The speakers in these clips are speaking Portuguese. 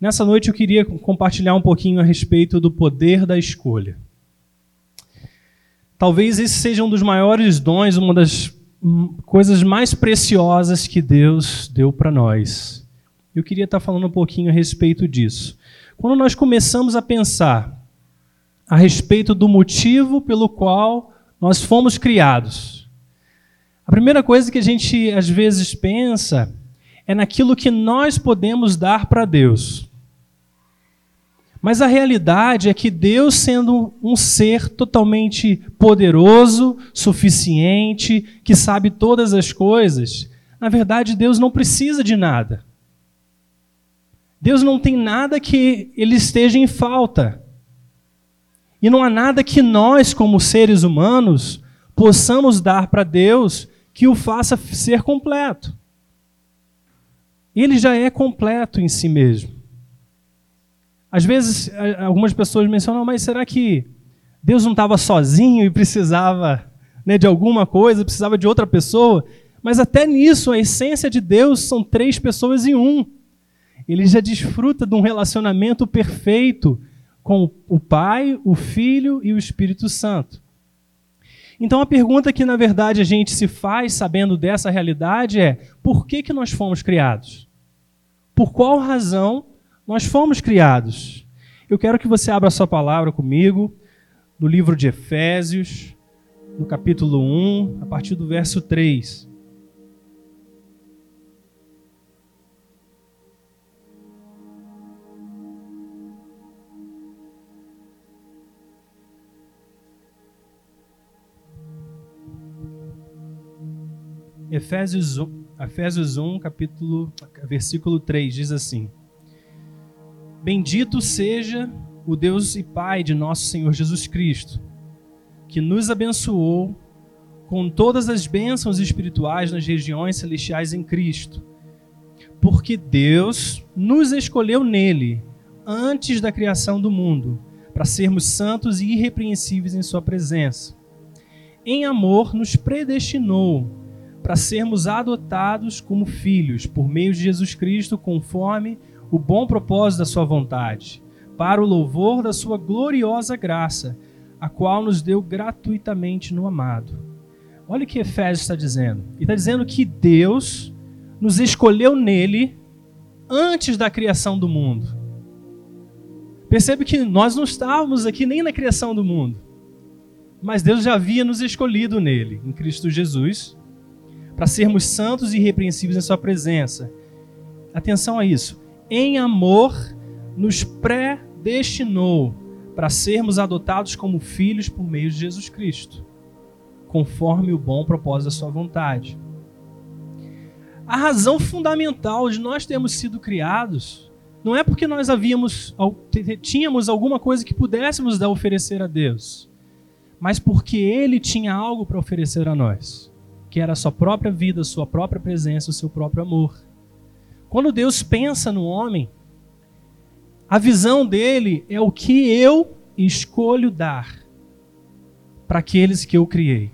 Nessa noite eu queria compartilhar um pouquinho a respeito do poder da escolha. Talvez esse seja um dos maiores dons, uma das coisas mais preciosas que Deus deu para nós. Eu queria estar falando um pouquinho a respeito disso. Quando nós começamos a pensar a respeito do motivo pelo qual nós fomos criados, a primeira coisa que a gente às vezes pensa é naquilo que nós podemos dar para Deus. Mas a realidade é que Deus, sendo um ser totalmente poderoso, suficiente, que sabe todas as coisas, na verdade Deus não precisa de nada. Deus não tem nada que ele esteja em falta. E não há nada que nós, como seres humanos, possamos dar para Deus que o faça ser completo. Ele já é completo em si mesmo. Às vezes, algumas pessoas mencionam, mas será que Deus não estava sozinho e precisava né, de alguma coisa, precisava de outra pessoa? Mas até nisso, a essência de Deus são três pessoas em um. Ele já desfruta de um relacionamento perfeito com o Pai, o Filho e o Espírito Santo. Então a pergunta que na verdade a gente se faz sabendo dessa realidade é: por que, que nós fomos criados? Por qual razão nós fomos criados. Eu quero que você abra sua palavra comigo no livro de Efésios, no capítulo 1, a partir do verso 3. Efésios 1, Efésios 1, capítulo, versículo 3 diz assim: Bendito seja o Deus e Pai de nosso Senhor Jesus Cristo, que nos abençoou com todas as bênçãos espirituais nas regiões celestiais em Cristo. Porque Deus nos escolheu nele antes da criação do mundo, para sermos santos e irrepreensíveis em Sua presença. Em amor, nos predestinou para sermos adotados como filhos por meio de Jesus Cristo, conforme o bom propósito da sua vontade, para o louvor da sua gloriosa graça, a qual nos deu gratuitamente no amado. Olha o que Efésios está dizendo. Ele está dizendo que Deus nos escolheu nele antes da criação do mundo. Percebe que nós não estávamos aqui nem na criação do mundo, mas Deus já havia nos escolhido nele, em Cristo Jesus, para sermos santos e irrepreensíveis em Sua presença. Atenção a isso em amor, nos predestinou para sermos adotados como filhos por meio de Jesus Cristo, conforme o bom propósito da Sua vontade. A razão fundamental de nós termos sido criados não é porque nós havíamos tínhamos alguma coisa que pudéssemos dar oferecer a Deus, mas porque Ele tinha algo para oferecer a nós, que era a sua própria vida, a sua própria presença, o seu próprio amor. Quando Deus pensa no homem, a visão dele é o que eu escolho dar para aqueles que eu criei.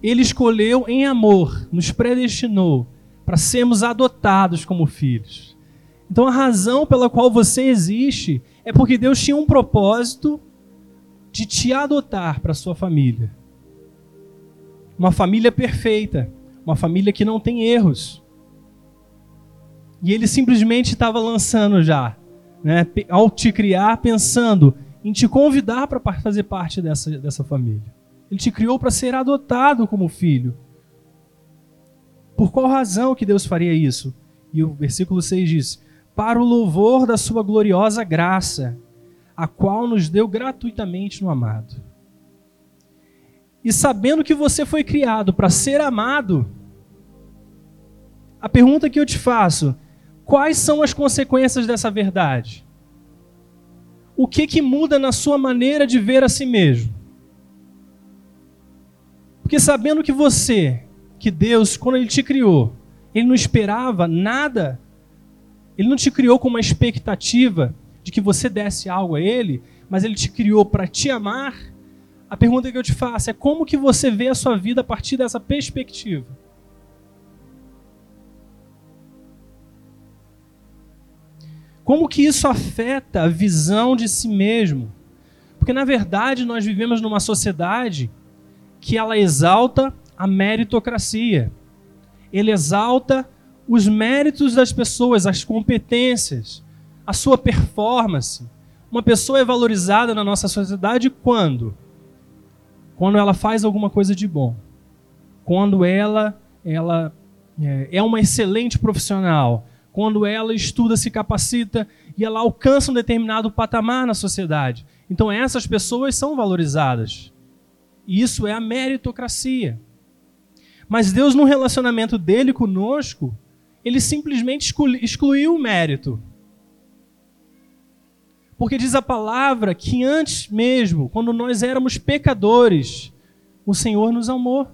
Ele escolheu em amor, nos predestinou para sermos adotados como filhos. Então a razão pela qual você existe é porque Deus tinha um propósito de te adotar para sua família. Uma família perfeita uma família que não tem erros. E ele simplesmente estava lançando já, né, ao te criar, pensando em te convidar para fazer parte dessa, dessa família. Ele te criou para ser adotado como filho. Por qual razão que Deus faria isso? E o versículo 6 diz: Para o louvor da sua gloriosa graça, a qual nos deu gratuitamente no amado. E sabendo que você foi criado para ser amado, a pergunta que eu te faço: quais são as consequências dessa verdade? O que que muda na sua maneira de ver a si mesmo? Porque sabendo que você, que Deus, quando Ele te criou, Ele não esperava nada, Ele não te criou com uma expectativa de que você desse algo a Ele, mas Ele te criou para te amar. A pergunta que eu te faço é como que você vê a sua vida a partir dessa perspectiva? Como que isso afeta a visão de si mesmo? Porque na verdade nós vivemos numa sociedade que ela exalta a meritocracia. Ele exalta os méritos das pessoas, as competências, a sua performance. Uma pessoa é valorizada na nossa sociedade quando? Quando ela faz alguma coisa de bom. Quando ela, ela é, é uma excelente profissional. Quando ela estuda, se capacita e ela alcança um determinado patamar na sociedade. Então essas pessoas são valorizadas. E isso é a meritocracia. Mas Deus, no relacionamento dele conosco, ele simplesmente excluiu o mérito. Porque diz a palavra que antes mesmo, quando nós éramos pecadores, o Senhor nos amou.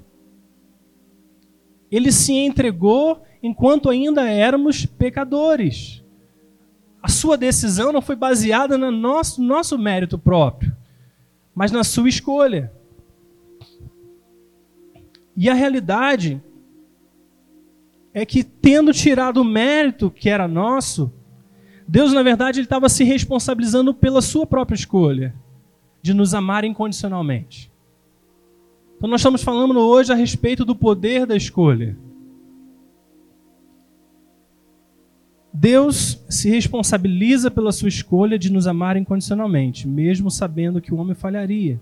Ele se entregou enquanto ainda éramos pecadores. A sua decisão não foi baseada no nosso, nosso mérito próprio, mas na sua escolha. E a realidade é que, tendo tirado o mérito que era nosso, Deus, na verdade, ele estava se responsabilizando pela sua própria escolha de nos amar incondicionalmente. Então, nós estamos falando hoje a respeito do poder da escolha. Deus se responsabiliza pela sua escolha de nos amar incondicionalmente, mesmo sabendo que o homem falharia.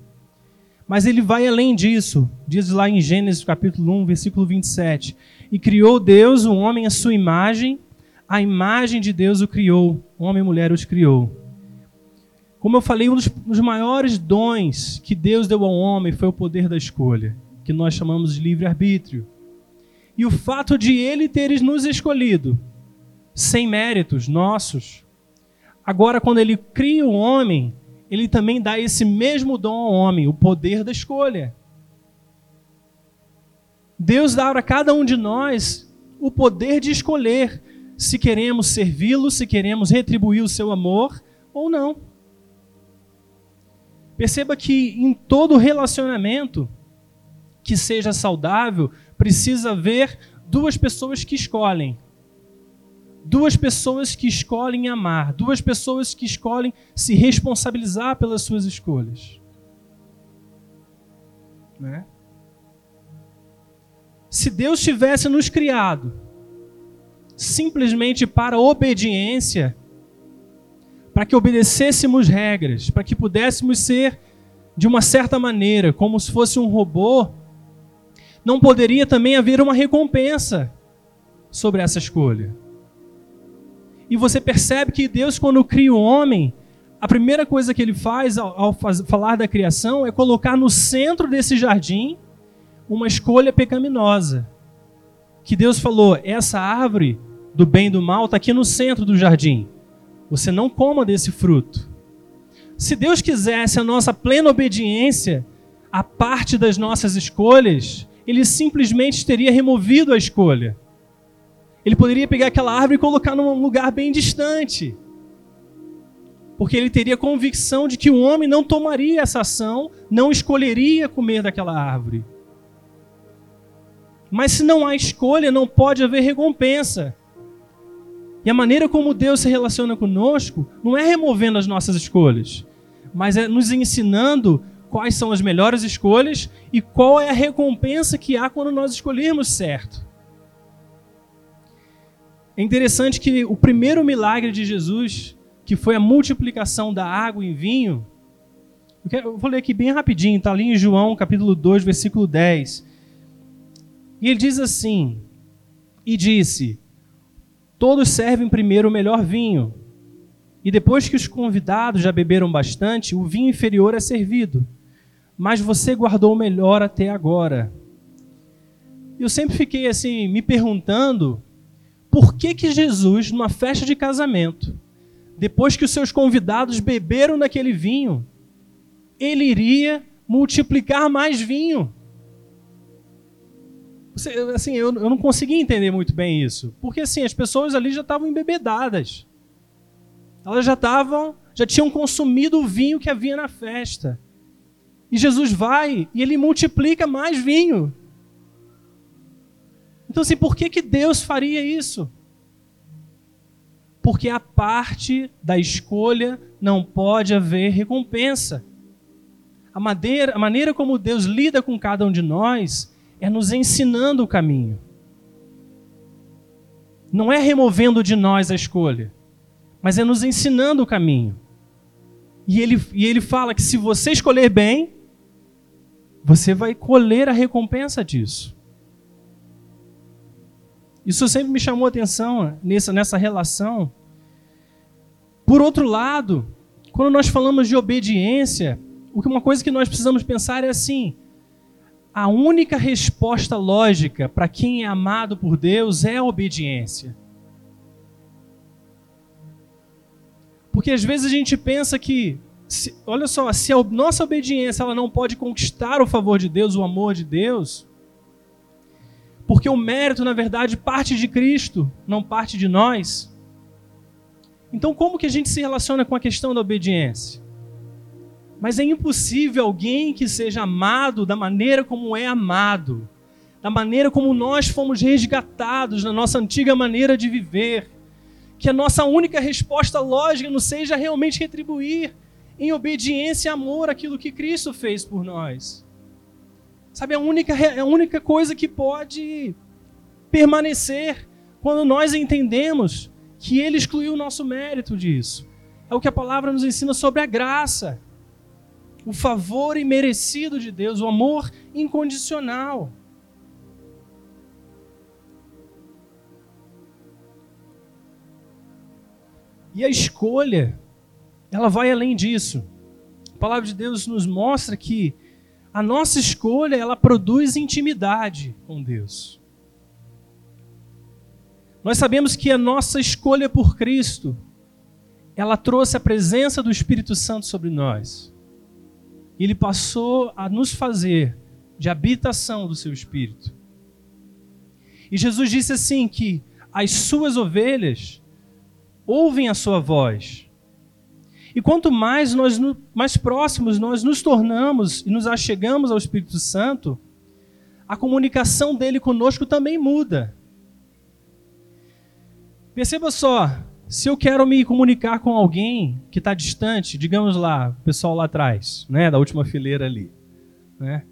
Mas ele vai além disso, diz lá em Gênesis capítulo 1, versículo 27. E criou Deus o homem à sua imagem, a imagem de Deus o criou, homem e mulher os criou. Como eu falei, um dos, dos maiores dons que Deus deu ao homem foi o poder da escolha, que nós chamamos de livre-arbítrio. E o fato de ele ter nos escolhido, sem méritos nossos, agora quando ele cria o homem, ele também dá esse mesmo dom ao homem, o poder da escolha. Deus dá a cada um de nós o poder de escolher se queremos servi-lo, se queremos retribuir o seu amor ou não. Perceba que em todo relacionamento que seja saudável, precisa haver duas pessoas que escolhem. Duas pessoas que escolhem amar, duas pessoas que escolhem se responsabilizar pelas suas escolhas. Né? Se Deus tivesse nos criado simplesmente para obediência, para que obedecêssemos regras, para que pudéssemos ser de uma certa maneira, como se fosse um robô, não poderia também haver uma recompensa sobre essa escolha. E você percebe que Deus, quando cria o homem, a primeira coisa que ele faz ao, falar da criação é colocar no centro desse jardim uma escolha pecaminosa. Que Deus falou: essa árvore do bem e do mal está aqui no centro do jardim. Você não coma desse fruto. Se Deus quisesse a nossa plena obediência a parte das nossas escolhas, ele simplesmente teria removido a escolha. Ele poderia pegar aquela árvore e colocar num lugar bem distante. Porque ele teria convicção de que o homem não tomaria essa ação, não escolheria comer daquela árvore. Mas se não há escolha, não pode haver recompensa. E a maneira como Deus se relaciona conosco não é removendo as nossas escolhas, mas é nos ensinando quais são as melhores escolhas e qual é a recompensa que há quando nós escolhermos certo. É interessante que o primeiro milagre de Jesus, que foi a multiplicação da água em vinho, eu vou ler aqui bem rapidinho, está ali em João capítulo 2, versículo 10. E ele diz assim: E disse: Todos servem primeiro o melhor vinho, e depois que os convidados já beberam bastante, o vinho inferior é servido. Mas você guardou o melhor até agora. Eu sempre fiquei assim, me perguntando por que que Jesus, numa festa de casamento, depois que os seus convidados beberam naquele vinho, ele iria multiplicar mais vinho assim, eu, eu não consegui entender muito bem isso. Porque assim, as pessoas ali já estavam embebedadas. Elas já estavam, já tinham consumido o vinho que havia na festa. E Jesus vai e ele multiplica mais vinho. Então assim, por que, que Deus faria isso? Porque a parte da escolha não pode haver recompensa. A, maneira, a maneira como Deus lida com cada um de nós é nos ensinando o caminho. Não é removendo de nós a escolha, mas é nos ensinando o caminho. E ele, e ele fala que se você escolher bem, você vai colher a recompensa disso. Isso sempre me chamou a atenção nessa, nessa relação. Por outro lado, quando nós falamos de obediência, uma coisa que nós precisamos pensar é assim: a única resposta lógica para quem é amado por Deus é a obediência. Porque às vezes a gente pensa que, se, olha só, se a nossa obediência ela não pode conquistar o favor de Deus, o amor de Deus, porque o mérito, na verdade, parte de Cristo, não parte de nós. Então, como que a gente se relaciona com a questão da obediência? Mas é impossível alguém que seja amado da maneira como é amado, da maneira como nós fomos resgatados na nossa antiga maneira de viver, que a nossa única resposta lógica não seja realmente retribuir em obediência e amor aquilo que Cristo fez por nós. Sabe, a única, a única coisa que pode permanecer quando nós entendemos que Ele excluiu o nosso mérito disso. É o que a palavra nos ensina sobre a graça o favor imerecido de Deus, o amor incondicional. E a escolha, ela vai além disso. A palavra de Deus nos mostra que a nossa escolha, ela produz intimidade com Deus. Nós sabemos que a nossa escolha por Cristo, ela trouxe a presença do Espírito Santo sobre nós ele passou a nos fazer de habitação do seu espírito. E Jesus disse assim que as suas ovelhas ouvem a sua voz. E quanto mais nós mais próximos nós nos tornamos e nos achegamos ao Espírito Santo, a comunicação dele conosco também muda. Perceba só, se eu quero me comunicar com alguém que está distante, digamos lá, o pessoal lá atrás, né, da última fileira ali, né?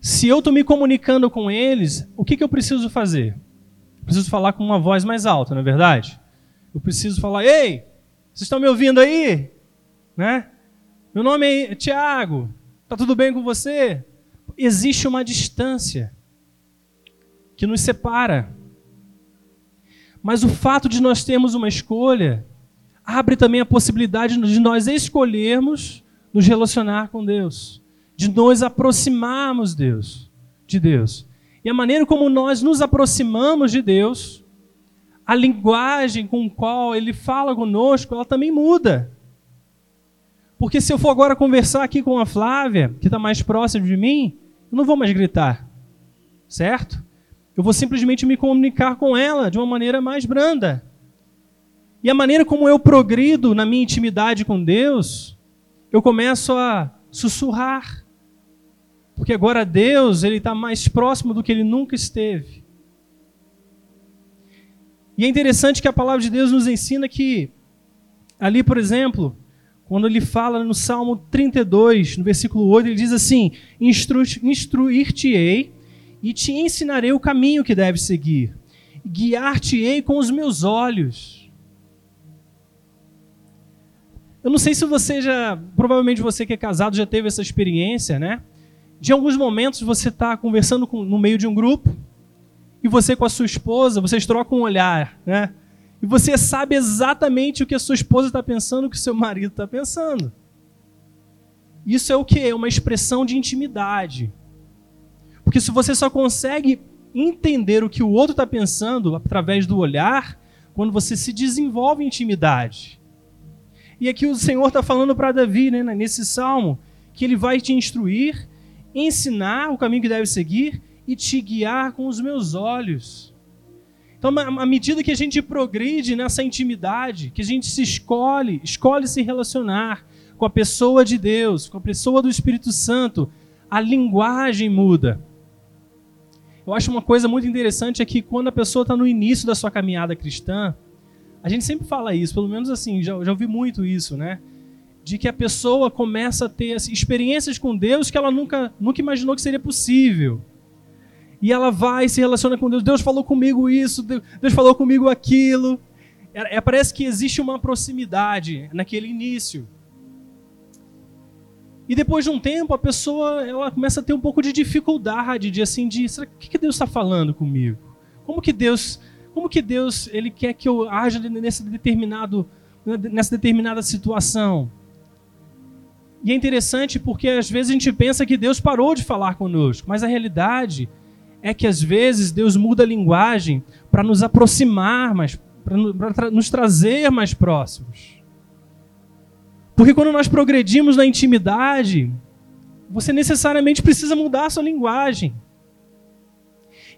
Se eu estou me comunicando com eles, o que, que eu preciso fazer? Eu preciso falar com uma voz mais alta, não é verdade? Eu preciso falar, ei, vocês estão me ouvindo aí? Né? Meu nome é Tiago, tá tudo bem com você? Existe uma distância que nos separa. Mas o fato de nós termos uma escolha abre também a possibilidade de nós escolhermos nos relacionar com Deus, de nos aproximarmos Deus, de Deus. E a maneira como nós nos aproximamos de Deus, a linguagem com qual ele fala conosco, ela também muda. Porque se eu for agora conversar aqui com a Flávia, que está mais próxima de mim, eu não vou mais gritar, certo? Eu vou simplesmente me comunicar com ela de uma maneira mais branda. E a maneira como eu progrido na minha intimidade com Deus, eu começo a sussurrar. Porque agora Deus ele está mais próximo do que ele nunca esteve. E é interessante que a palavra de Deus nos ensina que, ali, por exemplo, quando ele fala no Salmo 32, no versículo 8, ele diz assim: Instruir-te-ei e te ensinarei o caminho que deves seguir. Guiar-te-ei com os meus olhos. Eu não sei se você já, provavelmente você que é casado já teve essa experiência, né? De alguns momentos você está conversando com, no meio de um grupo e você com a sua esposa, vocês trocam um olhar, né? E você sabe exatamente o que a sua esposa está pensando, o que o seu marido está pensando. Isso é o que? É uma expressão de intimidade. Porque se você só consegue entender o que o outro está pensando através do olhar, quando você se desenvolve intimidade. E aqui o Senhor está falando para Davi, né, nesse salmo, que ele vai te instruir, ensinar o caminho que deve seguir e te guiar com os meus olhos. Então, à medida que a gente progride nessa intimidade, que a gente se escolhe, escolhe se relacionar com a pessoa de Deus, com a pessoa do Espírito Santo, a linguagem muda. Eu acho uma coisa muito interessante é que quando a pessoa está no início da sua caminhada cristã, A gente sempre fala isso, pelo menos assim, já, já ouvi muito isso, né? De que a pessoa começa a ter assim, experiências com Deus que ela nunca, nunca imaginou que seria possível. E ela vai se relaciona com Deus. Deus falou comigo isso, Deus falou comigo aquilo. É, é, parece que existe uma proximidade naquele início. E depois de um tempo, a pessoa ela começa a ter um pouco de dificuldade de assim, de será, que, que Deus está falando comigo? Como que Deus como que Deus ele quer que eu haja nesse determinado, nessa determinada situação? E é interessante porque às vezes a gente pensa que Deus parou de falar conosco, mas a realidade é que às vezes Deus muda a linguagem para nos aproximar mais, para nos trazer mais próximos. Porque quando nós progredimos na intimidade, você necessariamente precisa mudar a sua linguagem.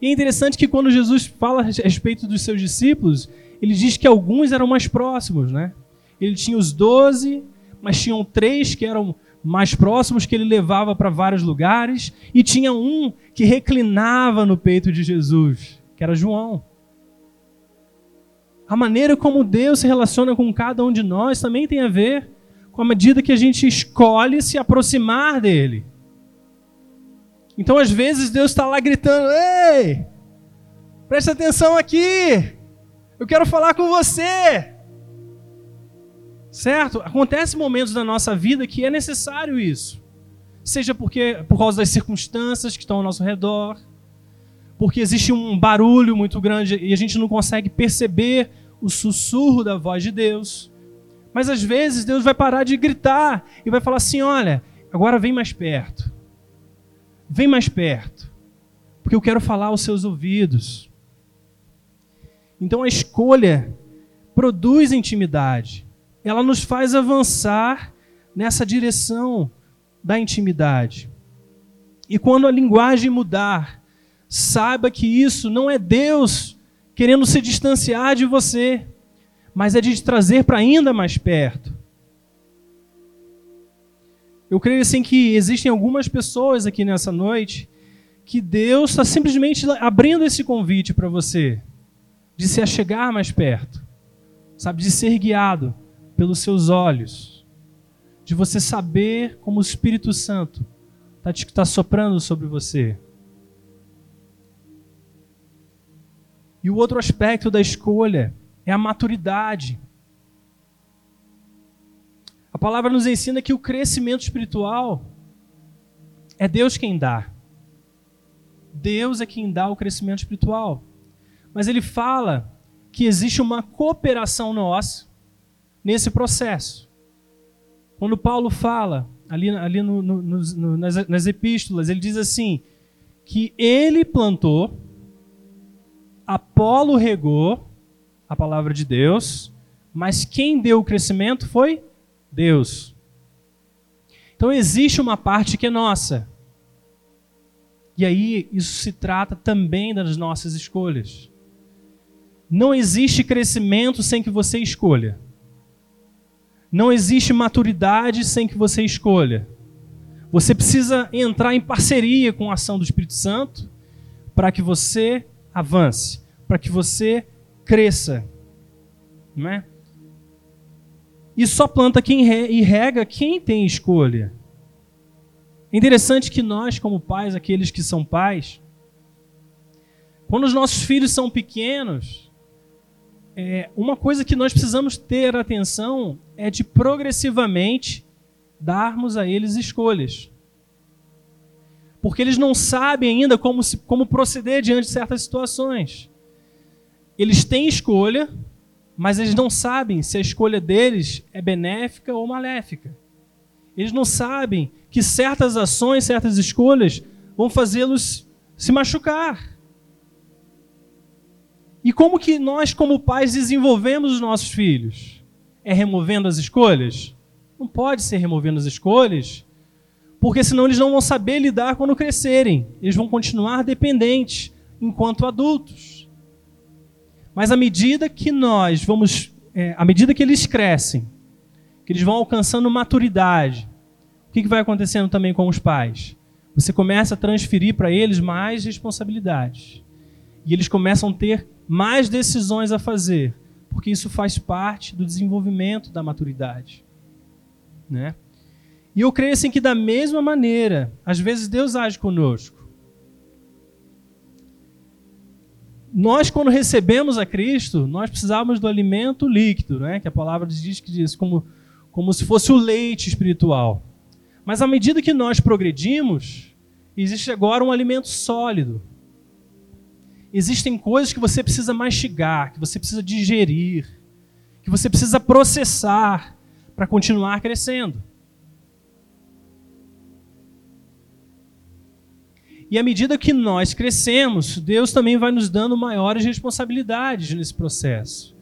E é interessante que quando Jesus fala a respeito dos seus discípulos, ele diz que alguns eram mais próximos, né? Ele tinha os doze, mas tinham três que eram mais próximos que ele levava para vários lugares, e tinha um que reclinava no peito de Jesus, que era João. A maneira como Deus se relaciona com cada um de nós também tem a ver com a medida que a gente escolhe se aproximar dele. Então, às vezes, Deus está lá gritando: Ei, presta atenção aqui, eu quero falar com você. Certo? Acontece momentos da nossa vida que é necessário isso. Seja porque por causa das circunstâncias que estão ao nosso redor, porque existe um barulho muito grande e a gente não consegue perceber o sussurro da voz de Deus. Mas às vezes Deus vai parar de gritar e vai falar assim: olha, agora vem mais perto. Vem mais perto, porque eu quero falar aos seus ouvidos. Então a escolha produz intimidade. Ela nos faz avançar nessa direção da intimidade. E quando a linguagem mudar, saiba que isso não é Deus querendo se distanciar de você, mas é de te trazer para ainda mais perto. Eu creio assim que existem algumas pessoas aqui nessa noite que Deus está simplesmente abrindo esse convite para você de se achegar mais perto, sabe, de ser guiado pelos seus olhos, de você saber como o Espírito Santo está tá soprando sobre você. E o outro aspecto da escolha é a maturidade palavra nos ensina que o crescimento espiritual é Deus quem dá. Deus é quem dá o crescimento espiritual. Mas ele fala que existe uma cooperação nossa nesse processo. Quando Paulo fala, ali, ali no, no, no, nas, nas epístolas, ele diz assim: que ele plantou, Apolo regou, a palavra de Deus, mas quem deu o crescimento foi Deus. Então existe uma parte que é nossa. E aí isso se trata também das nossas escolhas. Não existe crescimento sem que você escolha. Não existe maturidade sem que você escolha. Você precisa entrar em parceria com a ação do Espírito Santo para que você avance, para que você cresça. Não é? E só planta quem re, e rega quem tem escolha. É interessante que nós, como pais, aqueles que são pais, quando os nossos filhos são pequenos, é, uma coisa que nós precisamos ter atenção é de progressivamente darmos a eles escolhas. Porque eles não sabem ainda como, se, como proceder diante de certas situações. Eles têm escolha, mas eles não sabem se a escolha deles é benéfica ou maléfica. Eles não sabem que certas ações, certas escolhas vão fazê-los se machucar. E como que nós, como pais, desenvolvemos os nossos filhos? É removendo as escolhas? Não pode ser removendo as escolhas, porque senão eles não vão saber lidar quando crescerem. Eles vão continuar dependentes enquanto adultos. Mas à medida que nós vamos, é, à medida que eles crescem, que eles vão alcançando maturidade, o que, que vai acontecendo também com os pais? Você começa a transferir para eles mais responsabilidades. E eles começam a ter mais decisões a fazer, porque isso faz parte do desenvolvimento da maturidade, né? E eu creio assim que da mesma maneira, às vezes Deus age conosco. Nós quando recebemos a Cristo, nós precisávamos do alimento líquido, né? Que a palavra diz que diz como como se fosse o leite espiritual. Mas à medida que nós progredimos, existe agora um alimento sólido. Existem coisas que você precisa mastigar, que você precisa digerir, que você precisa processar para continuar crescendo. E à medida que nós crescemos, Deus também vai nos dando maiores responsabilidades nesse processo.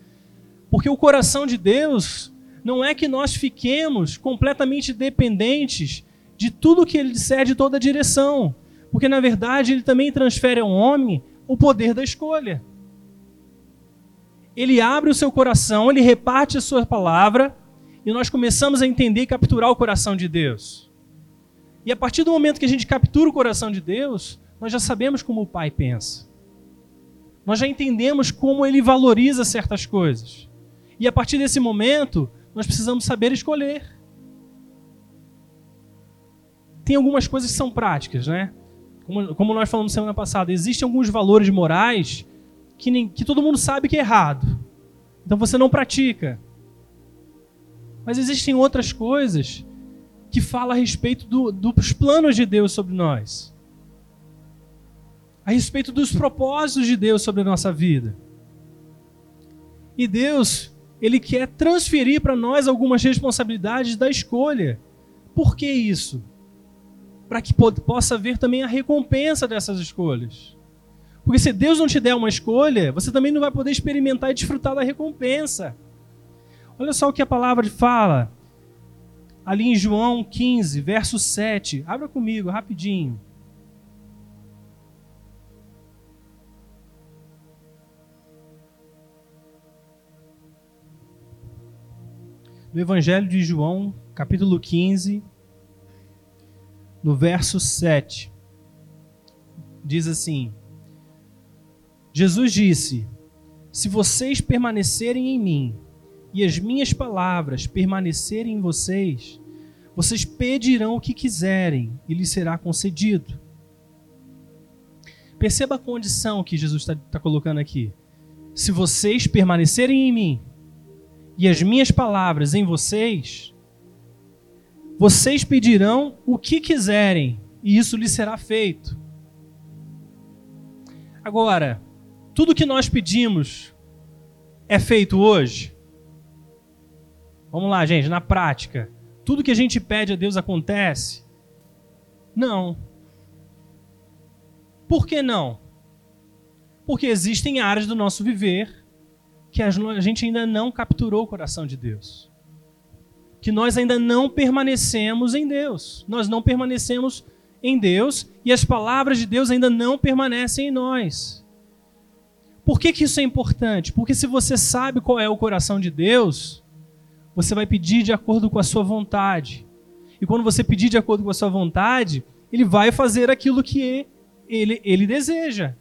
Porque o coração de Deus não é que nós fiquemos completamente dependentes de tudo que ele disser de toda a direção, porque na verdade ele também transfere ao homem o poder da escolha. Ele abre o seu coração, ele reparte a sua palavra e nós começamos a entender e capturar o coração de Deus. E a partir do momento que a gente captura o coração de Deus, nós já sabemos como o Pai pensa. Nós já entendemos como ele valoriza certas coisas. E a partir desse momento, nós precisamos saber escolher. Tem algumas coisas que são práticas, né? Como, como nós falamos semana passada, existem alguns valores morais que, nem, que todo mundo sabe que é errado. Então você não pratica. Mas existem outras coisas que falam a respeito do, dos planos de Deus sobre nós. A respeito dos propósitos de Deus sobre a nossa vida. E Deus ele quer transferir para nós algumas responsabilidades da escolha. Por que isso? Para que possa haver também a recompensa dessas escolhas. Porque se Deus não te der uma escolha, você também não vai poder experimentar e desfrutar da recompensa. Olha só o que a palavra fala. Ali em João 15, verso 7. Abra comigo, rapidinho. no Evangelho de João, capítulo 15, no verso 7. Diz assim: Jesus disse: Se vocês permanecerem em mim e as minhas palavras permanecerem em vocês, vocês pedirão o que quiserem e lhes será concedido. Perceba a condição que Jesus está tá colocando aqui. Se vocês permanecerem em mim e as minhas palavras em vocês, vocês pedirão o que quiserem, e isso lhes será feito. Agora, tudo que nós pedimos é feito hoje? Vamos lá, gente, na prática. Tudo que a gente pede a Deus acontece? Não. Por que não? Porque existem áreas do nosso viver que a gente ainda não capturou o coração de Deus. Que nós ainda não permanecemos em Deus. Nós não permanecemos em Deus e as palavras de Deus ainda não permanecem em nós. Por que, que isso é importante? Porque se você sabe qual é o coração de Deus, você vai pedir de acordo com a sua vontade. E quando você pedir de acordo com a sua vontade, ele vai fazer aquilo que ele, ele deseja.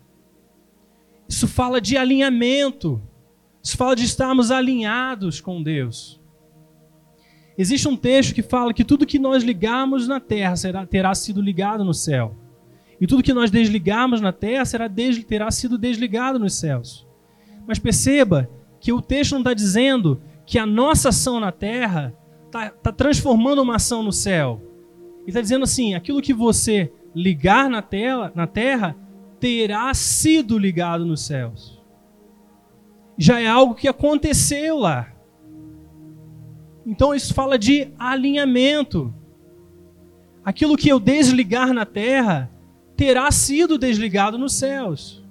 Isso fala de alinhamento. Isso fala de estarmos alinhados com Deus. Existe um texto que fala que tudo que nós ligarmos na terra será, terá sido ligado no céu. E tudo que nós desligarmos na terra será des, terá sido desligado nos céus. Mas perceba que o texto não está dizendo que a nossa ação na terra está tá transformando uma ação no céu. Ele está dizendo assim: aquilo que você ligar na, tela, na terra terá sido ligado nos céus já é algo que aconteceu lá. Então isso fala de alinhamento. Aquilo que eu desligar na terra terá sido desligado nos céus.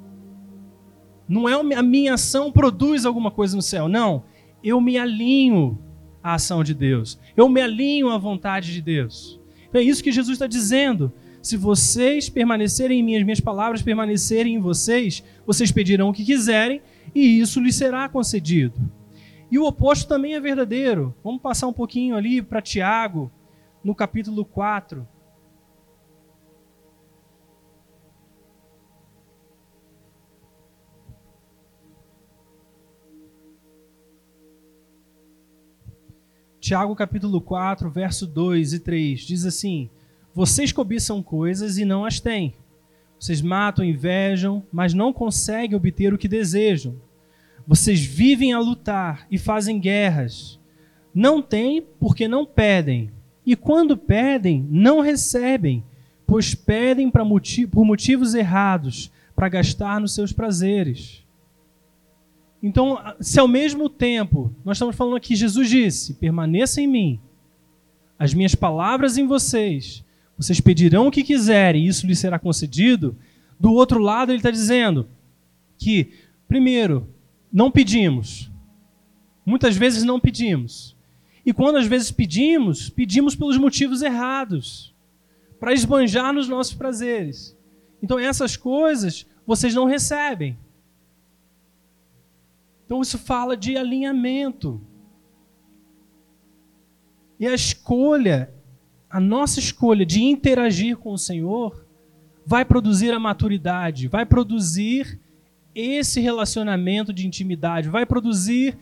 Não é a minha ação produz alguma coisa no céu, não. Eu me alinho à ação de Deus. Eu me alinho à vontade de Deus. Então é isso que Jesus está dizendo. Se vocês permanecerem em mim, as minhas palavras permanecerem em vocês, vocês pedirão o que quiserem e isso lhe será concedido. E o oposto também é verdadeiro. Vamos passar um pouquinho ali para Tiago, no capítulo 4. Tiago capítulo 4, verso 2 e 3 diz assim: Vocês cobiçam coisas e não as têm. Vocês matam, invejam, mas não conseguem obter o que desejam. Vocês vivem a lutar e fazem guerras. Não têm porque não pedem. E quando pedem, não recebem, pois pedem por motivos errados, para gastar nos seus prazeres. Então, se ao mesmo tempo, nós estamos falando aqui, Jesus disse: permaneça em mim, as minhas palavras em vocês, vocês pedirão o que quiserem e isso lhes será concedido. Do outro lado, ele está dizendo que, primeiro, não pedimos. Muitas vezes não pedimos. E quando às vezes pedimos, pedimos pelos motivos errados para esbanjar nos nossos prazeres. Então, essas coisas vocês não recebem. Então isso fala de alinhamento. E a escolha, a nossa escolha de interagir com o Senhor, vai produzir a maturidade, vai produzir esse relacionamento de intimidade, vai produzir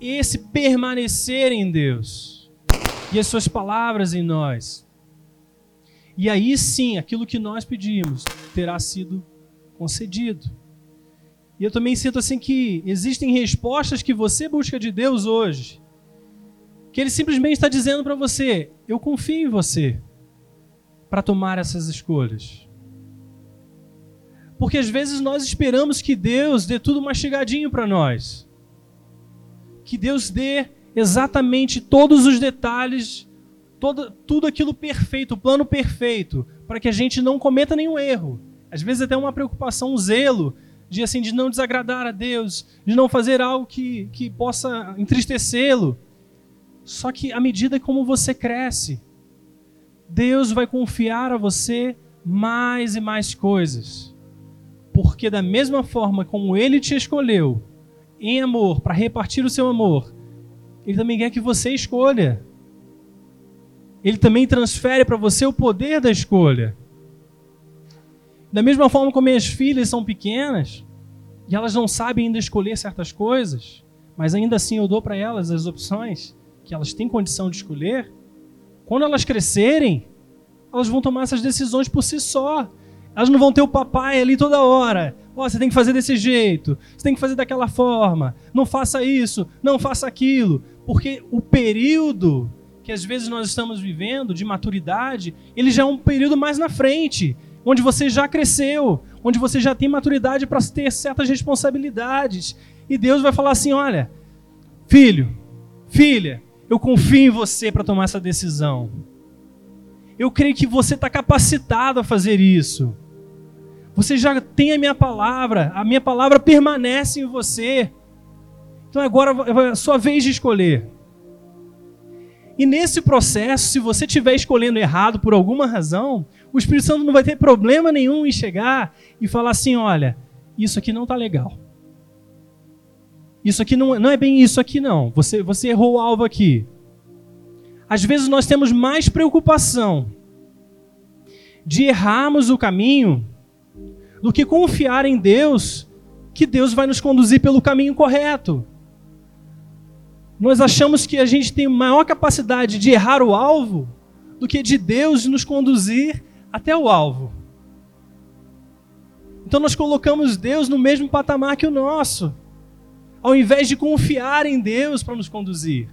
esse permanecer em Deus e as suas palavras em nós. E aí sim, aquilo que nós pedimos terá sido concedido. E eu também sinto assim que existem respostas que você busca de Deus hoje, que Ele simplesmente está dizendo para você: eu confio em você para tomar essas escolhas. Porque às vezes nós esperamos que Deus dê tudo mastigadinho para nós. Que Deus dê exatamente todos os detalhes, todo, tudo aquilo perfeito, o plano perfeito, para que a gente não cometa nenhum erro. Às vezes até uma preocupação, um zelo de assim de não desagradar a Deus, de não fazer algo que, que possa entristecê-lo. Só que à medida como você cresce, Deus vai confiar a você mais e mais coisas. Porque da mesma forma como ele te escolheu em amor para repartir o seu amor, ele também quer que você escolha. Ele também transfere para você o poder da escolha. Da mesma forma como minhas filhas são pequenas e elas não sabem ainda escolher certas coisas, mas ainda assim eu dou para elas as opções que elas têm condição de escolher. Quando elas crescerem, elas vão tomar essas decisões por si só. Elas não vão ter o papai ali toda hora. Oh, você tem que fazer desse jeito, você tem que fazer daquela forma, não faça isso, não faça aquilo. Porque o período que às vezes nós estamos vivendo de maturidade, ele já é um período mais na frente onde você já cresceu, onde você já tem maturidade para ter certas responsabilidades. E Deus vai falar assim: olha, filho, filha, eu confio em você para tomar essa decisão. Eu creio que você está capacitado a fazer isso. Você já tem a minha palavra, a minha palavra permanece em você. Então agora é sua vez de escolher. E nesse processo, se você estiver escolhendo errado por alguma razão, o Espírito Santo não vai ter problema nenhum em chegar e falar assim: olha, isso aqui não está legal. Isso aqui não, não é bem isso aqui, não. Você, você errou o alvo aqui. Às vezes nós temos mais preocupação de errarmos o caminho do que confiar em Deus que Deus vai nos conduzir pelo caminho correto. Nós achamos que a gente tem maior capacidade de errar o alvo do que de Deus nos conduzir até o alvo. Então nós colocamos Deus no mesmo patamar que o nosso, ao invés de confiar em Deus para nos conduzir.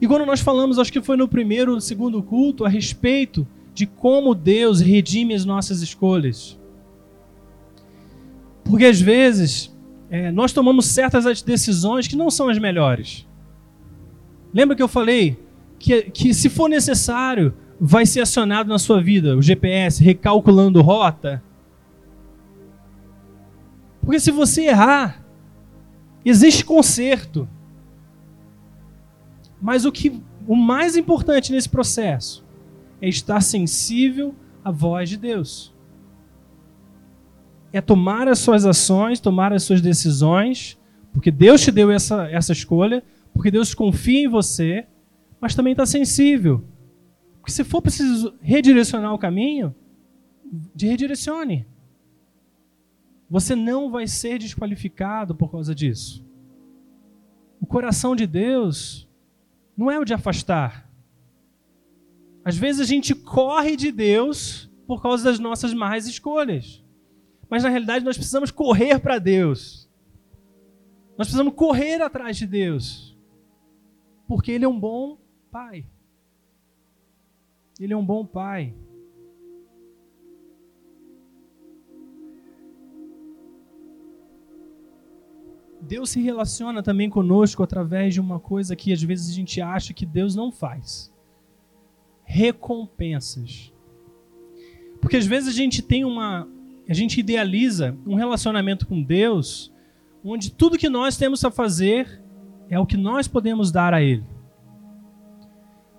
E quando nós falamos, acho que foi no primeiro, segundo culto, a respeito de como Deus redime as nossas escolhas. Porque às vezes é, nós tomamos certas decisões que não são as melhores. Lembra que eu falei que, que se for necessário, vai ser acionado na sua vida, o GPS, recalculando rota. Porque se você errar, existe conserto. Mas o que o mais importante nesse processo é estar sensível à voz de Deus. É tomar as suas ações, tomar as suas decisões, porque Deus te deu essa, essa escolha, porque Deus confia em você, mas também está sensível porque se for preciso redirecionar o caminho, de redirecione. Você não vai ser desqualificado por causa disso. coração de Deus não é o de afastar. Às vezes a gente corre de Deus por causa das nossas más escolhas. Mas na realidade nós precisamos correr para Deus. Nós precisamos correr atrás de Deus. Porque Ele é um bom Pai. Ele é um bom Pai. Deus se relaciona também conosco através de uma coisa que às vezes a gente acha que Deus não faz: recompensas. Porque às vezes a gente tem uma. A gente idealiza um relacionamento com Deus onde tudo que nós temos a fazer é o que nós podemos dar a Ele.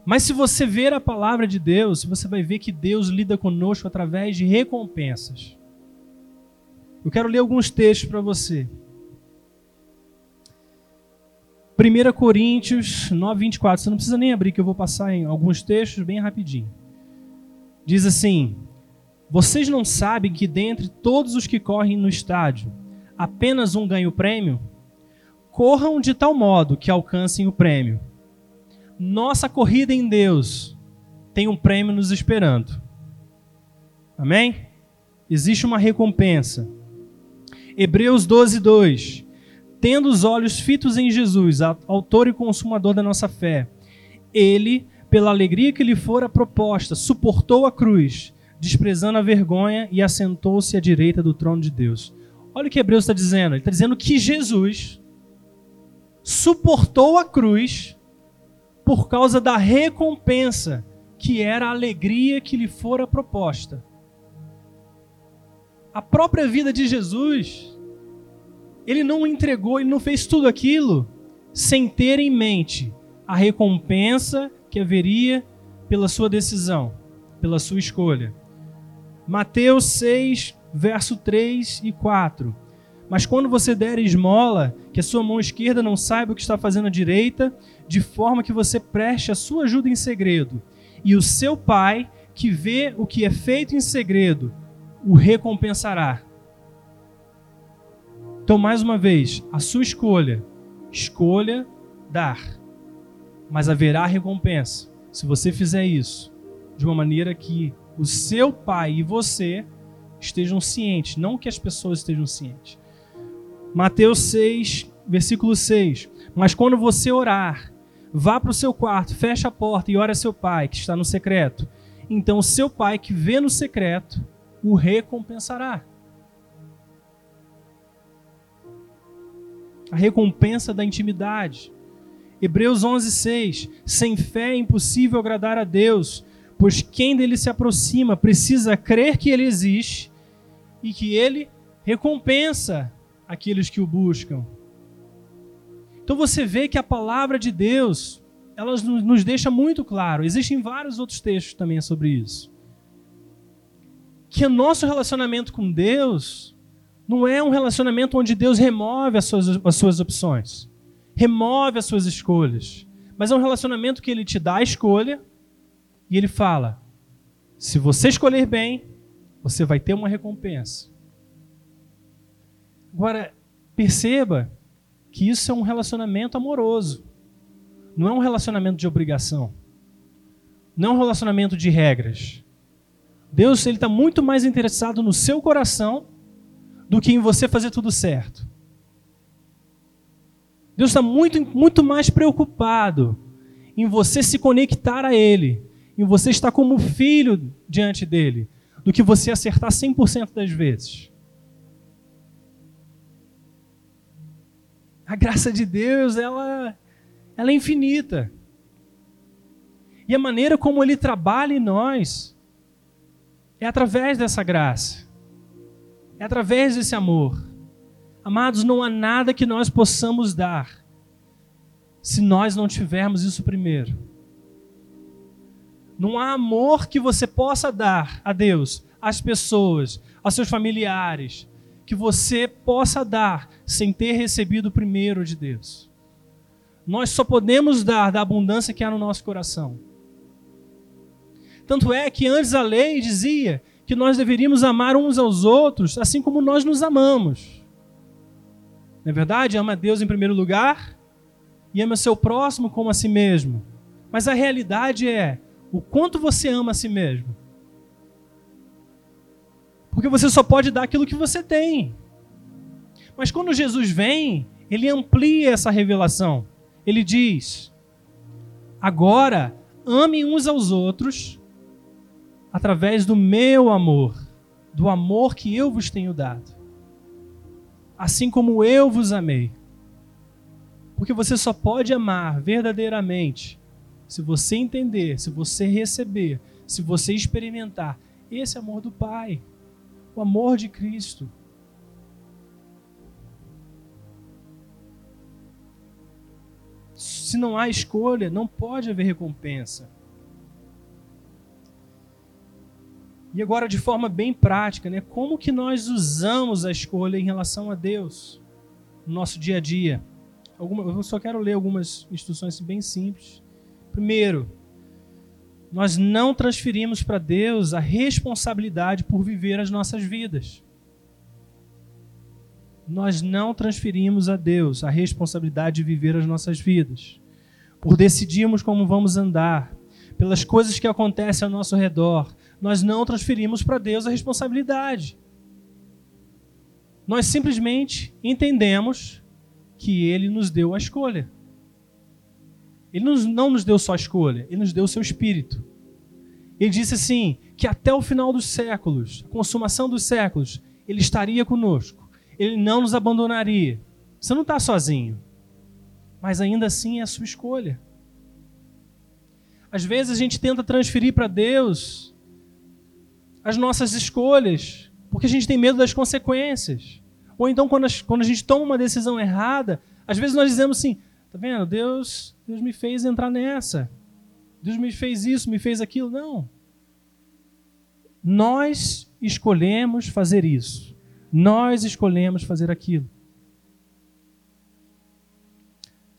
Mas se você ver a palavra de Deus, você vai ver que Deus lida conosco através de recompensas. Eu quero ler alguns textos para você. 1 Coríntios 9, 24. Você não precisa nem abrir, que eu vou passar em alguns textos bem rapidinho. Diz assim: Vocês não sabem que dentre todos os que correm no estádio, apenas um ganha o prêmio? Corram de tal modo que alcancem o prêmio. Nossa corrida em Deus tem um prêmio nos esperando. Amém? Existe uma recompensa. Hebreus 12, 2 tendo os olhos fitos em Jesus, autor e consumador da nossa fé, ele, pela alegria que lhe fora proposta, suportou a cruz, desprezando a vergonha e assentou-se à direita do trono de Deus. Olha o que Hebreus está dizendo. Ele está dizendo que Jesus suportou a cruz por causa da recompensa, que era a alegria que lhe fora proposta. A própria vida de Jesus ele não entregou, ele não fez tudo aquilo sem ter em mente a recompensa que haveria pela sua decisão, pela sua escolha. Mateus 6, verso 3 e 4. Mas quando você der esmola, que a sua mão esquerda não saiba o que está fazendo a direita, de forma que você preste a sua ajuda em segredo. E o seu pai, que vê o que é feito em segredo, o recompensará. Então, mais uma vez, a sua escolha, escolha dar, mas haverá recompensa se você fizer isso de uma maneira que o seu pai e você estejam cientes, não que as pessoas estejam cientes. Mateus 6, versículo 6. Mas quando você orar, vá para o seu quarto, feche a porta e ore a seu pai, que está no secreto. Então seu pai que vê no secreto o recompensará. a recompensa da intimidade. Hebreus 11:6 Sem fé é impossível agradar a Deus, pois quem dele se aproxima precisa crer que ele existe e que ele recompensa aqueles que o buscam. Então você vê que a palavra de Deus, ela nos deixa muito claro. Existem vários outros textos também sobre isso. Que o nosso relacionamento com Deus não é um relacionamento onde Deus remove as suas, as suas opções, remove as suas escolhas. Mas é um relacionamento que ele te dá a escolha e ele fala: se você escolher bem, você vai ter uma recompensa. Agora, perceba que isso é um relacionamento amoroso. Não é um relacionamento de obrigação. Não é um relacionamento de regras. Deus ele está muito mais interessado no seu coração do que em você fazer tudo certo. Deus está muito, muito mais preocupado em você se conectar a Ele, em você estar como filho diante dele, do que você acertar 100% das vezes. A graça de Deus, ela, ela é infinita. E a maneira como Ele trabalha em nós é através dessa graça. É através desse amor. Amados, não há nada que nós possamos dar se nós não tivermos isso primeiro. Não há amor que você possa dar a Deus, às pessoas, aos seus familiares, que você possa dar sem ter recebido primeiro de Deus. Nós só podemos dar da abundância que há no nosso coração. Tanto é que antes a lei dizia que nós deveríamos amar uns aos outros assim como nós nos amamos. Não é verdade? Ama Deus em primeiro lugar e ame o seu próximo como a si mesmo. Mas a realidade é o quanto você ama a si mesmo. Porque você só pode dar aquilo que você tem. Mas quando Jesus vem, ele amplia essa revelação. Ele diz: agora ame uns aos outros através do meu amor, do amor que eu vos tenho dado. Assim como eu vos amei. Porque você só pode amar verdadeiramente se você entender, se você receber, se você experimentar esse amor do Pai, o amor de Cristo. Se não há escolha, não pode haver recompensa. E agora, de forma bem prática, né? como que nós usamos a escolha em relação a Deus no nosso dia a dia? Alguma, eu só quero ler algumas instruções bem simples. Primeiro, nós não transferimos para Deus a responsabilidade por viver as nossas vidas. Nós não transferimos a Deus a responsabilidade de viver as nossas vidas. Por decidirmos como vamos andar, pelas coisas que acontecem ao nosso redor, nós não transferimos para Deus a responsabilidade. Nós simplesmente entendemos que ele nos deu a escolha. Ele não nos deu só escolha, ele nos deu o seu espírito. Ele disse assim: que até o final dos séculos, a consumação dos séculos, ele estaria conosco. Ele não nos abandonaria. Você não está sozinho. Mas ainda assim é a sua escolha. Às vezes a gente tenta transferir para Deus as nossas escolhas, porque a gente tem medo das consequências. Ou então, quando a gente toma uma decisão errada, às vezes nós dizemos assim: tá vendo? Deus, Deus me fez entrar nessa. Deus me fez isso, me fez aquilo. Não. Nós escolhemos fazer isso. Nós escolhemos fazer aquilo.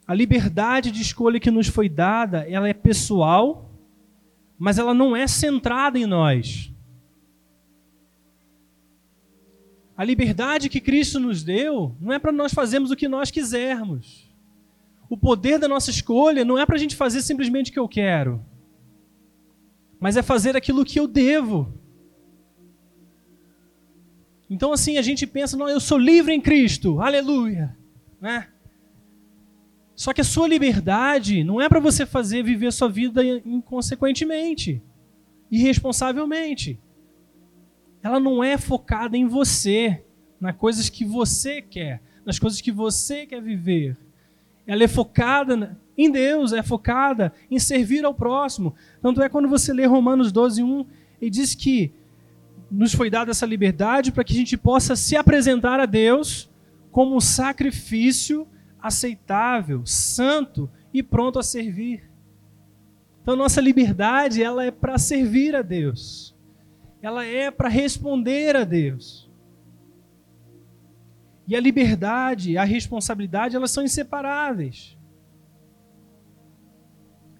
A liberdade de escolha que nos foi dada, ela é pessoal, mas ela não é centrada em nós. A liberdade que Cristo nos deu não é para nós fazermos o que nós quisermos. O poder da nossa escolha não é para a gente fazer simplesmente o que eu quero, mas é fazer aquilo que eu devo. Então, assim, a gente pensa, não, eu sou livre em Cristo, aleluia, né? Só que a sua liberdade não é para você fazer viver sua vida inconsequentemente, irresponsavelmente ela não é focada em você, nas coisas que você quer, nas coisas que você quer viver. Ela é focada em Deus, é focada em servir ao próximo. Tanto é quando você lê Romanos 12, 1, e diz que nos foi dada essa liberdade para que a gente possa se apresentar a Deus como um sacrifício aceitável, santo e pronto a servir. Então nossa liberdade ela é para servir a Deus ela é para responder a Deus. E a liberdade, a responsabilidade, elas são inseparáveis.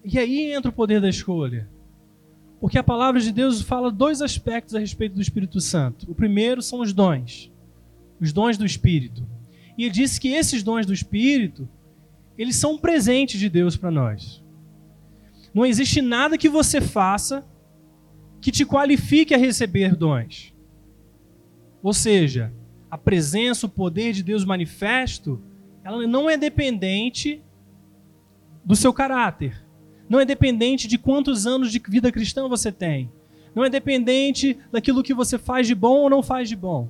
E aí entra o poder da escolha. Porque a palavra de Deus fala dois aspectos a respeito do Espírito Santo. O primeiro são os dons, os dons do Espírito. E ele disse que esses dons do Espírito, eles são um presente de Deus para nós. Não existe nada que você faça que te qualifique a receber dons. Ou seja, a presença, o poder de Deus manifesto, ela não é dependente do seu caráter. Não é dependente de quantos anos de vida cristã você tem. Não é dependente daquilo que você faz de bom ou não faz de bom.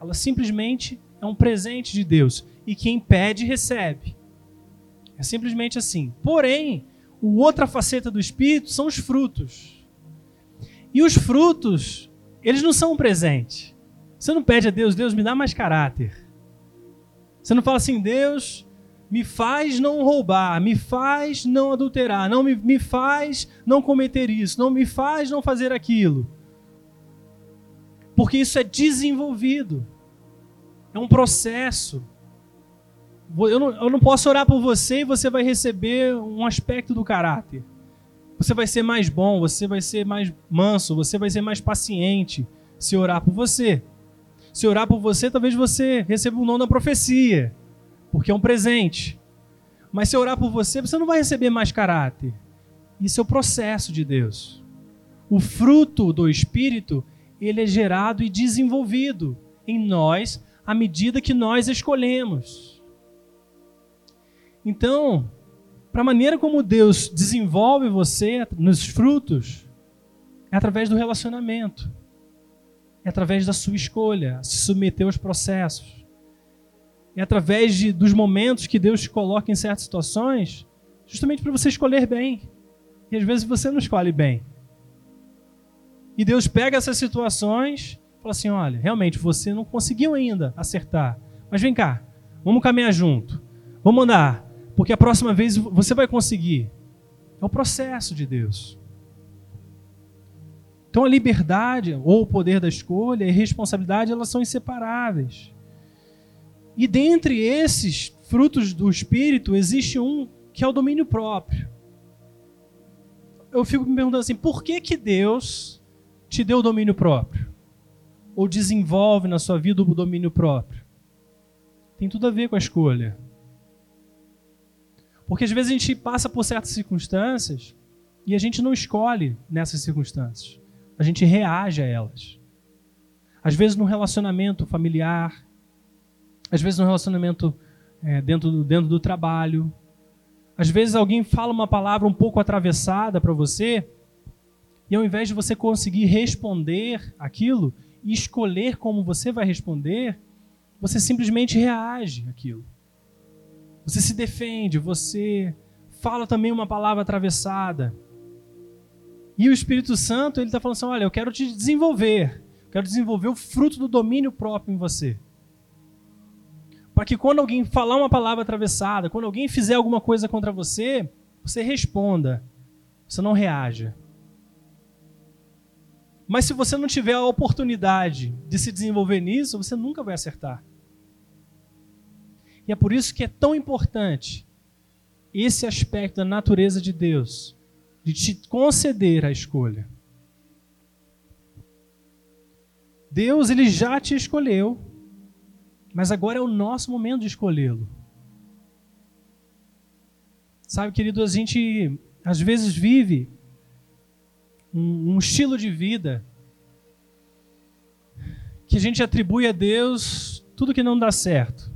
Ela simplesmente é um presente de Deus. E quem pede, recebe. É simplesmente assim. Porém, outra faceta do Espírito são os frutos. E os frutos, eles não são um presente. Você não pede a Deus, Deus me dá mais caráter. Você não fala assim, Deus me faz não roubar, me faz não adulterar, não me, me faz não cometer isso, não me faz não fazer aquilo. Porque isso é desenvolvido. É um processo. Eu não, eu não posso orar por você e você vai receber um aspecto do caráter. Você vai ser mais bom, você vai ser mais manso, você vai ser mais paciente se orar por você. Se orar por você, talvez você receba um nome da profecia, porque é um presente. Mas se orar por você, você não vai receber mais caráter. Isso é o processo de Deus. O fruto do Espírito, ele é gerado e desenvolvido em nós à medida que nós escolhemos. Então, para a maneira como Deus desenvolve você nos frutos, é através do relacionamento. É através da sua escolha, se submeter aos processos. É através de, dos momentos que Deus te coloca em certas situações, justamente para você escolher bem. E às vezes você não escolhe bem. E Deus pega essas situações e fala assim: olha, realmente você não conseguiu ainda acertar. Mas vem cá, vamos caminhar junto. Vamos andar. Porque a próxima vez você vai conseguir. É o processo de Deus. Então a liberdade ou o poder da escolha e responsabilidade elas são inseparáveis. E dentre esses frutos do espírito existe um que é o domínio próprio. Eu fico me perguntando assim, por que que Deus te deu o domínio próprio? Ou desenvolve na sua vida o domínio próprio? Tem tudo a ver com a escolha. Porque às vezes a gente passa por certas circunstâncias e a gente não escolhe nessas circunstâncias. A gente reage a elas. Às vezes no relacionamento familiar, às vezes no relacionamento é, dentro, do, dentro do trabalho. Às vezes alguém fala uma palavra um pouco atravessada para você e ao invés de você conseguir responder aquilo e escolher como você vai responder, você simplesmente reage àquilo. Você se defende, você fala também uma palavra atravessada. E o Espírito Santo, ele está falando assim: olha, eu quero te desenvolver, quero desenvolver o fruto do domínio próprio em você. Para que quando alguém falar uma palavra atravessada, quando alguém fizer alguma coisa contra você, você responda, você não reaja. Mas se você não tiver a oportunidade de se desenvolver nisso, você nunca vai acertar. E é por isso que é tão importante esse aspecto da natureza de Deus, de te conceder a escolha. Deus ele já te escolheu, mas agora é o nosso momento de escolhê-lo. Sabe, querido, a gente às vezes vive um, um estilo de vida que a gente atribui a Deus tudo que não dá certo.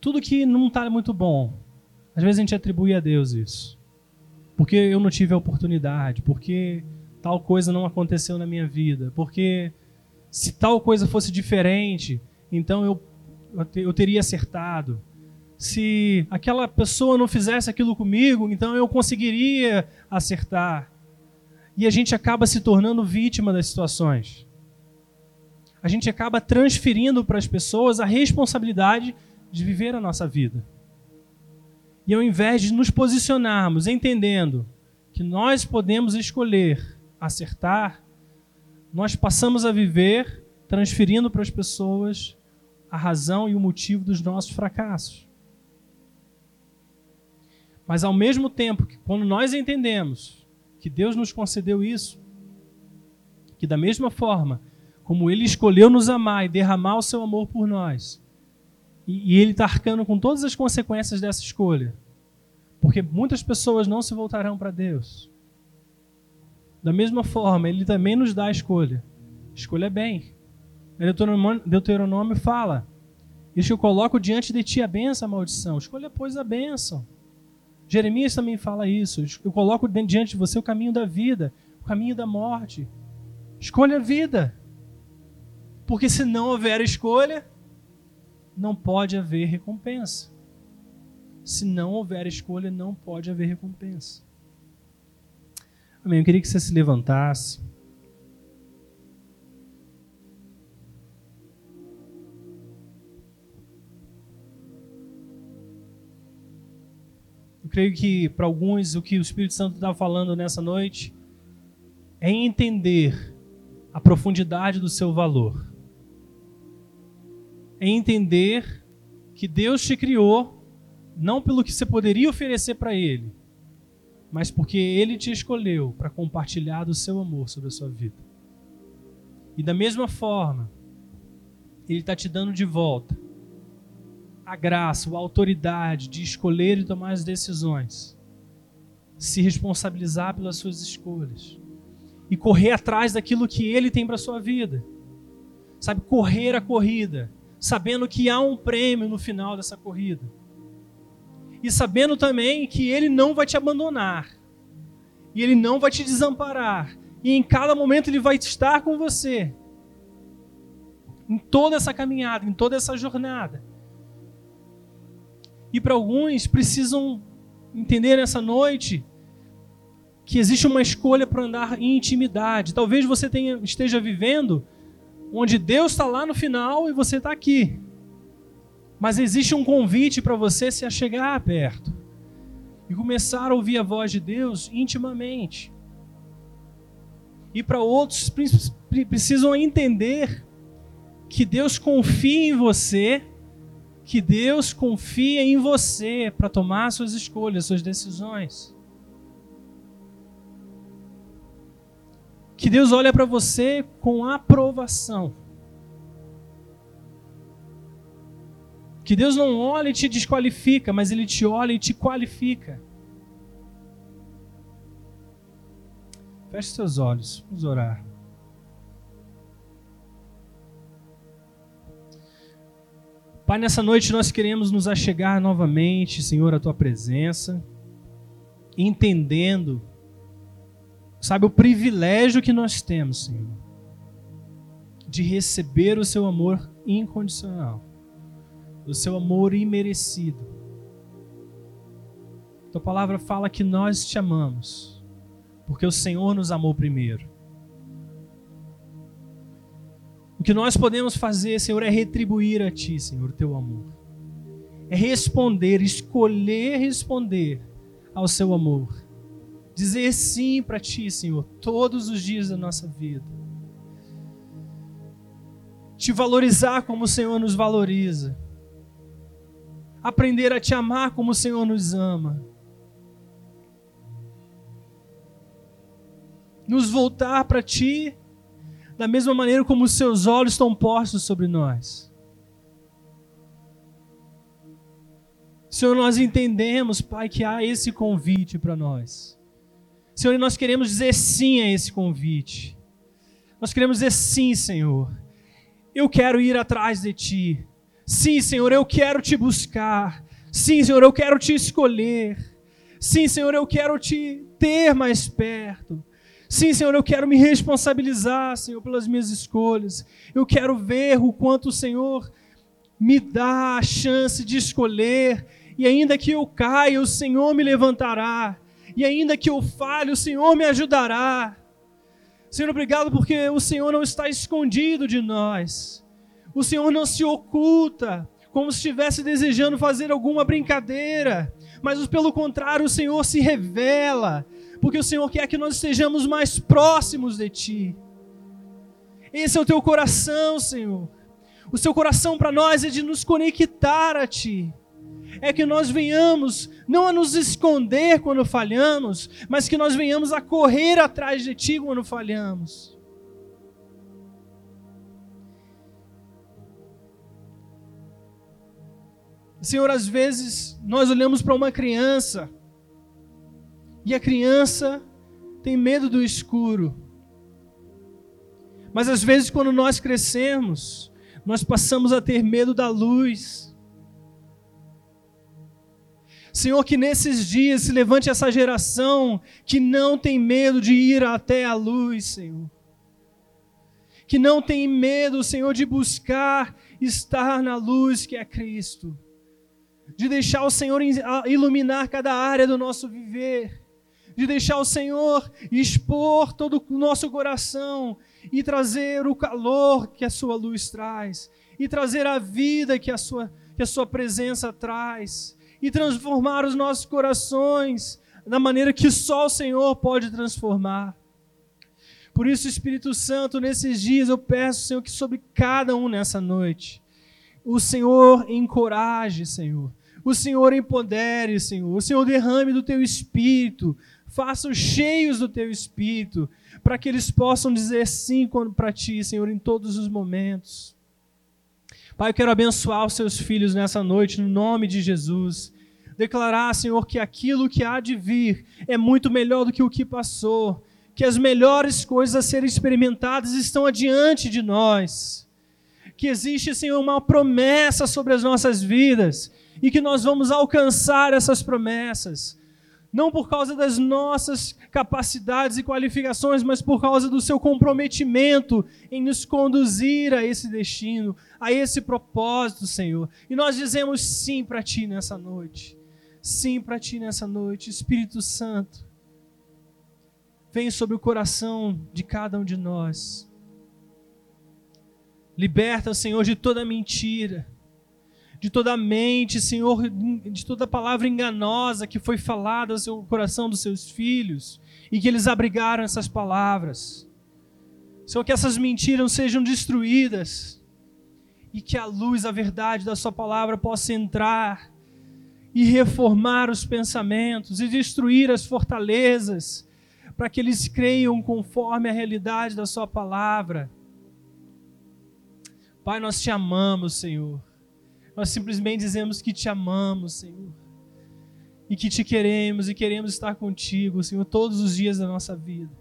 Tudo que não está muito bom. Às vezes a gente atribui a Deus isso. Porque eu não tive a oportunidade, porque tal coisa não aconteceu na minha vida, porque se tal coisa fosse diferente, então eu, eu teria acertado se aquela pessoa não fizesse aquilo comigo, então eu conseguiria acertar. E a gente acaba se tornando vítima das situações. A gente acaba transferindo para as pessoas a responsabilidade de viver a nossa vida. E ao invés de nos posicionarmos entendendo que nós podemos escolher acertar, nós passamos a viver transferindo para as pessoas a razão e o motivo dos nossos fracassos. Mas ao mesmo tempo que quando nós entendemos que Deus nos concedeu isso, que da mesma forma como Ele escolheu nos amar e derramar o seu amor por nós, e, e Ele está arcando com todas as consequências dessa escolha, porque muitas pessoas não se voltarão para Deus. Da mesma forma, Ele também nos dá a escolha. Escolha bem. Deuteronômio, fala: Isso eu coloco diante de ti a benção, a maldição. Escolha, pois, a bênção. Jeremias também fala isso. Eu coloco diante de você o caminho da vida, o caminho da morte. Escolha a vida. Porque se não houver escolha, não pode haver recompensa. Se não houver escolha, não pode haver recompensa. Amém. Eu queria que você se levantasse. creio que para alguns o que o Espírito Santo está falando nessa noite é entender a profundidade do seu valor. É entender que Deus te criou não pelo que você poderia oferecer para Ele, mas porque Ele te escolheu para compartilhar do seu amor sobre a sua vida. E da mesma forma, Ele está te dando de volta a graça, a autoridade de escolher e tomar as decisões, se responsabilizar pelas suas escolhas e correr atrás daquilo que Ele tem para sua vida, sabe, correr a corrida, sabendo que há um prêmio no final dessa corrida e sabendo também que Ele não vai te abandonar e Ele não vai te desamparar e em cada momento Ele vai estar com você em toda essa caminhada, em toda essa jornada. E para alguns precisam entender nessa noite que existe uma escolha para andar em intimidade. Talvez você tenha, esteja vivendo onde Deus está lá no final e você está aqui. Mas existe um convite para você se achegar perto e começar a ouvir a voz de Deus intimamente. E para outros precisam entender que Deus confia em você, que Deus confia em você para tomar suas escolhas, suas decisões. Que Deus olha para você com aprovação. Que Deus não olha e te desqualifica, mas Ele te olha e te qualifica. Feche seus olhos, vamos orar. Pai, nessa noite nós queremos nos achegar novamente, Senhor, à tua presença, entendendo, sabe, o privilégio que nós temos, Senhor, de receber o seu amor incondicional, o seu amor imerecido. Tua palavra fala que nós te amamos, porque o Senhor nos amou primeiro. O que nós podemos fazer, Senhor, é retribuir a Ti, Senhor, o Teu amor. É responder, escolher responder ao Seu amor. Dizer sim para Ti, Senhor, todos os dias da nossa vida. Te valorizar como o Senhor nos valoriza. Aprender a Te amar como o Senhor nos ama. Nos voltar para Ti da mesma maneira como os seus olhos estão postos sobre nós. Senhor, nós entendemos, Pai, que há esse convite para nós. Senhor, nós queremos dizer sim a esse convite. Nós queremos dizer sim, Senhor. Eu quero ir atrás de Ti. Sim, Senhor, eu quero Te buscar. Sim, Senhor, eu quero Te escolher. Sim, Senhor, eu quero Te ter mais perto. Sim, Senhor, eu quero me responsabilizar, Senhor, pelas minhas escolhas. Eu quero ver o quanto o Senhor me dá a chance de escolher. E ainda que eu caia, o Senhor me levantará. E ainda que eu falhe, o Senhor me ajudará. Senhor, obrigado porque o Senhor não está escondido de nós. O Senhor não se oculta como se estivesse desejando fazer alguma brincadeira, mas pelo contrário, o Senhor se revela porque o Senhor quer que nós estejamos mais próximos de Ti. Esse é o teu coração, Senhor. O seu coração para nós é de nos conectar a Ti. É que nós venhamos não a nos esconder quando falhamos, mas que nós venhamos a correr atrás de Ti quando falhamos. Senhor, às vezes nós olhamos para uma criança e a criança tem medo do escuro. Mas às vezes, quando nós crescemos, nós passamos a ter medo da luz. Senhor, que nesses dias se levante essa geração que não tem medo de ir até a luz, Senhor. Que não tem medo, Senhor, de buscar estar na luz que é Cristo. De deixar o Senhor iluminar cada área do nosso viver de deixar o Senhor expor todo o nosso coração e trazer o calor que a sua luz traz, e trazer a vida que a sua, que a sua presença traz, e transformar os nossos corações da maneira que só o Senhor pode transformar. Por isso, Espírito Santo, nesses dias eu peço, Senhor, que sobre cada um nessa noite, o Senhor encoraje, Senhor. O Senhor empodere, Senhor. O Senhor derrame do teu espírito faça-os cheios do teu espírito, para que eles possam dizer sim para ti, Senhor, em todos os momentos. Pai, eu quero abençoar os seus filhos nessa noite, no nome de Jesus. Declarar, Senhor, que aquilo que há de vir é muito melhor do que o que passou, que as melhores coisas a serem experimentadas estão adiante de nós, que existe, Senhor, uma promessa sobre as nossas vidas e que nós vamos alcançar essas promessas não por causa das nossas capacidades e qualificações, mas por causa do seu comprometimento em nos conduzir a esse destino, a esse propósito, Senhor. E nós dizemos sim para Ti nessa noite. Sim para Ti nessa noite, Espírito Santo. Vem sobre o coração de cada um de nós. Liberta, Senhor, de toda mentira de toda a mente, Senhor, de toda palavra enganosa que foi falada ao coração dos seus filhos e que eles abrigaram essas palavras. Senhor, que essas mentiras sejam destruídas e que a luz, a verdade da Sua palavra possa entrar e reformar os pensamentos e destruir as fortalezas para que eles creiam conforme a realidade da Sua palavra. Pai, nós te amamos, Senhor. Nós simplesmente dizemos que te amamos, Senhor. E que te queremos e queremos estar contigo, Senhor, todos os dias da nossa vida.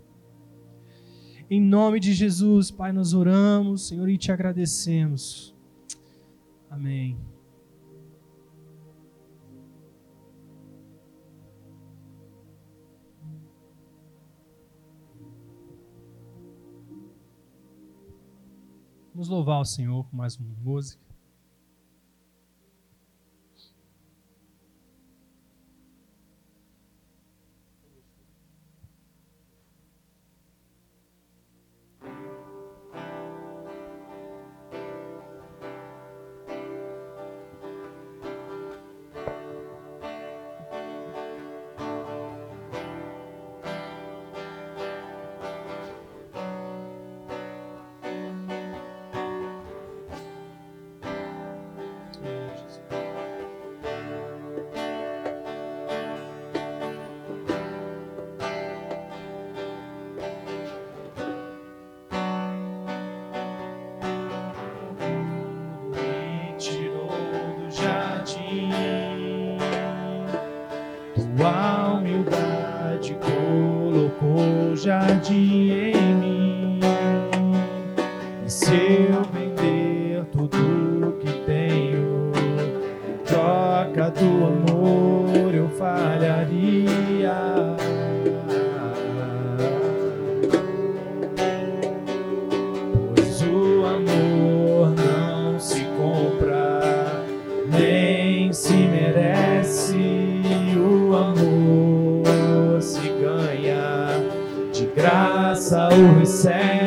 Em nome de Jesus, Pai, nós oramos, Senhor, e te agradecemos. Amém. Vamos louvar o Senhor com mais uma música. who said.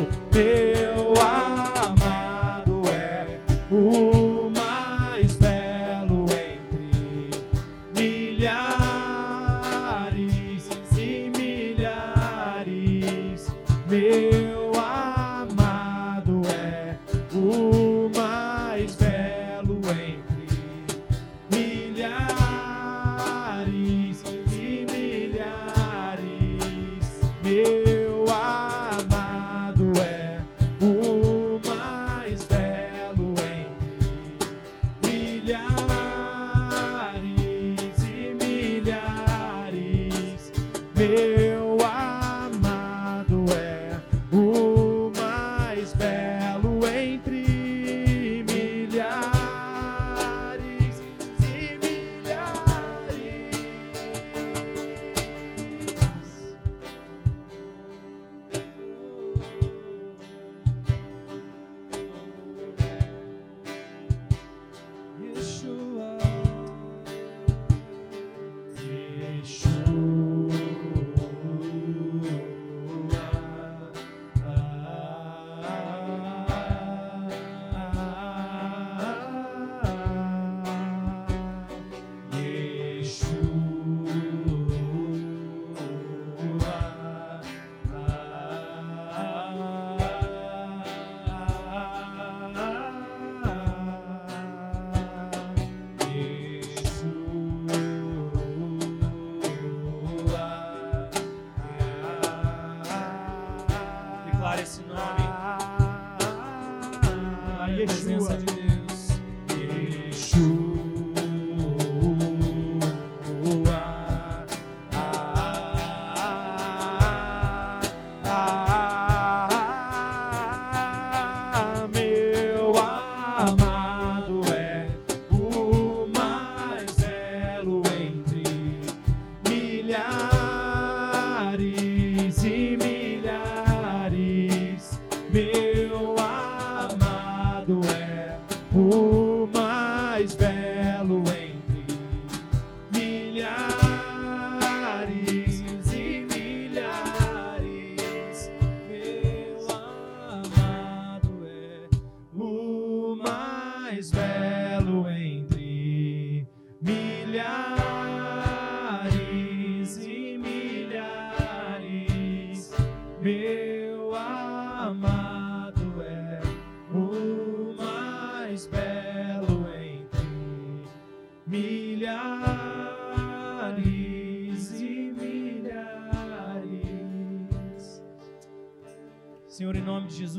Meu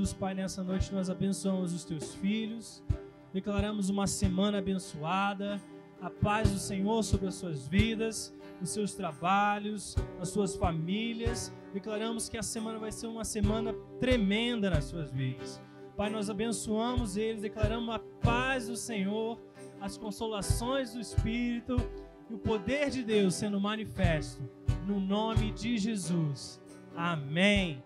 Jesus, Pai, nessa noite nós abençoamos os teus filhos, declaramos uma semana abençoada, a paz do Senhor sobre as suas vidas, os seus trabalhos, as suas famílias. Declaramos que a semana vai ser uma semana tremenda nas suas vidas. Pai, nós abençoamos eles, declaramos a paz do Senhor, as consolações do Espírito e o poder de Deus sendo manifesto. No nome de Jesus. Amém.